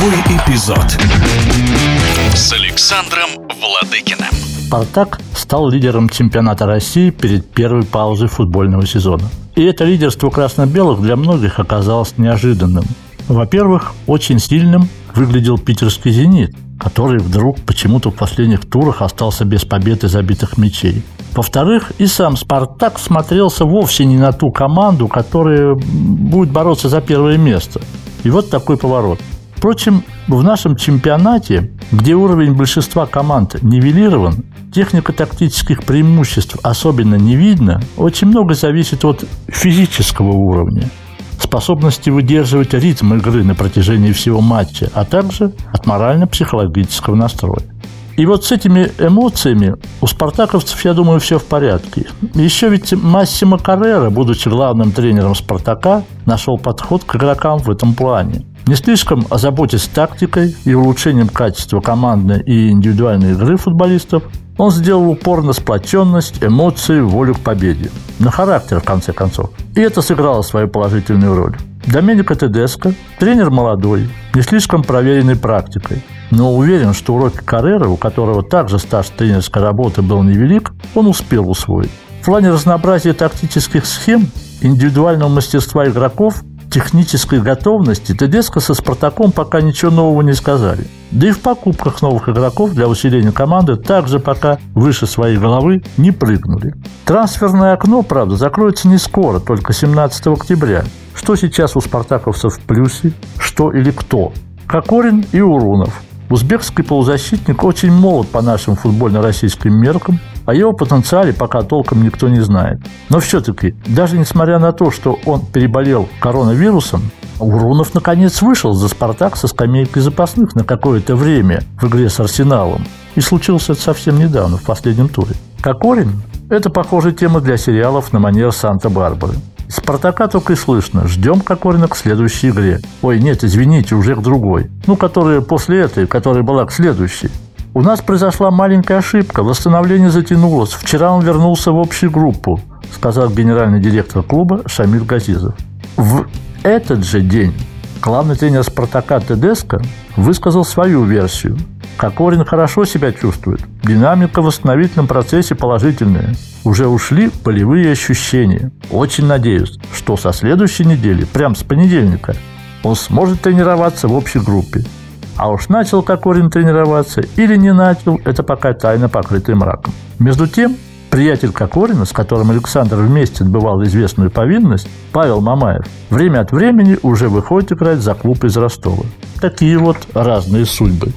Игровой эпизод с Александром Владыкиным. «Спартак» стал лидером чемпионата России перед первой паузой футбольного сезона. И это лидерство красно-белых для многих оказалось неожиданным. Во-первых, очень сильным выглядел питерский «Зенит», который вдруг почему-то в последних турах остался без побед и забитых мячей. Во-вторых, и сам «Спартак» смотрелся вовсе не на ту команду, которая будет бороться за первое место. И вот такой поворот. Впрочем, в нашем чемпионате, где уровень большинства команд нивелирован, техника тактических преимуществ особенно не видно, очень много зависит от физического уровня способности выдерживать ритм игры на протяжении всего матча, а также от морально-психологического настроя. И вот с этими эмоциями у спартаковцев, я думаю, все в порядке. Еще ведь Массимо Каррера, будучи главным тренером «Спартака», нашел подход к игрокам в этом плане. Не слишком озаботясь тактикой и улучшением качества командной и индивидуальной игры футболистов, он сделал упор на сплоченность, эмоции, волю к победе. На характер, в конце концов. И это сыграло свою положительную роль. Доменико Тедеско – тренер молодой, не слишком проверенный практикой. Но уверен, что уроки Каррера, у которого также стаж тренерской работы был невелик, он успел усвоить. В плане разнообразия тактических схем, индивидуального мастерства игроков технической готовности Тедеско со «Спартаком» пока ничего нового не сказали. Да и в покупках новых игроков для усиления команды также пока выше своей головы не прыгнули. Трансферное окно, правда, закроется не скоро, только 17 октября. Что сейчас у спартаковцев в плюсе, что или кто? Кокорин и Урунов. Узбекский полузащитник очень молод по нашим футбольно-российским меркам, о его потенциале пока толком никто не знает. Но все-таки, даже несмотря на то, что он переболел коронавирусом, Урунов наконец вышел за «Спартак» со скамейкой запасных на какое-то время в игре с «Арсеналом». И случилось это совсем недавно, в последнем туре. Кокорин – это, похоже, тема для сериалов на манер Санта-Барбары. «Спартака» только и слышно. Ждем Кокорина к следующей игре. Ой, нет, извините, уже к другой. Ну, которая после этой, которая была к следующей. У нас произошла маленькая ошибка, восстановление затянулось. Вчера он вернулся в общую группу, сказал генеральный директор клуба Шамиль Газизов. В этот же день главный тренер «Спартака» Тедеско высказал свою версию. Кокорин хорошо себя чувствует. Динамика в восстановительном процессе положительная. Уже ушли болевые ощущения. Очень надеюсь, что со следующей недели, прям с понедельника, он сможет тренироваться в общей группе. А уж начал Кокорин тренироваться или не начал, это пока тайна, покрытая мраком. Между тем, приятель Кокорина, с которым Александр вместе отбывал известную повинность, Павел Мамаев, время от времени уже выходит играть за клуб из Ростова. Такие вот разные судьбы.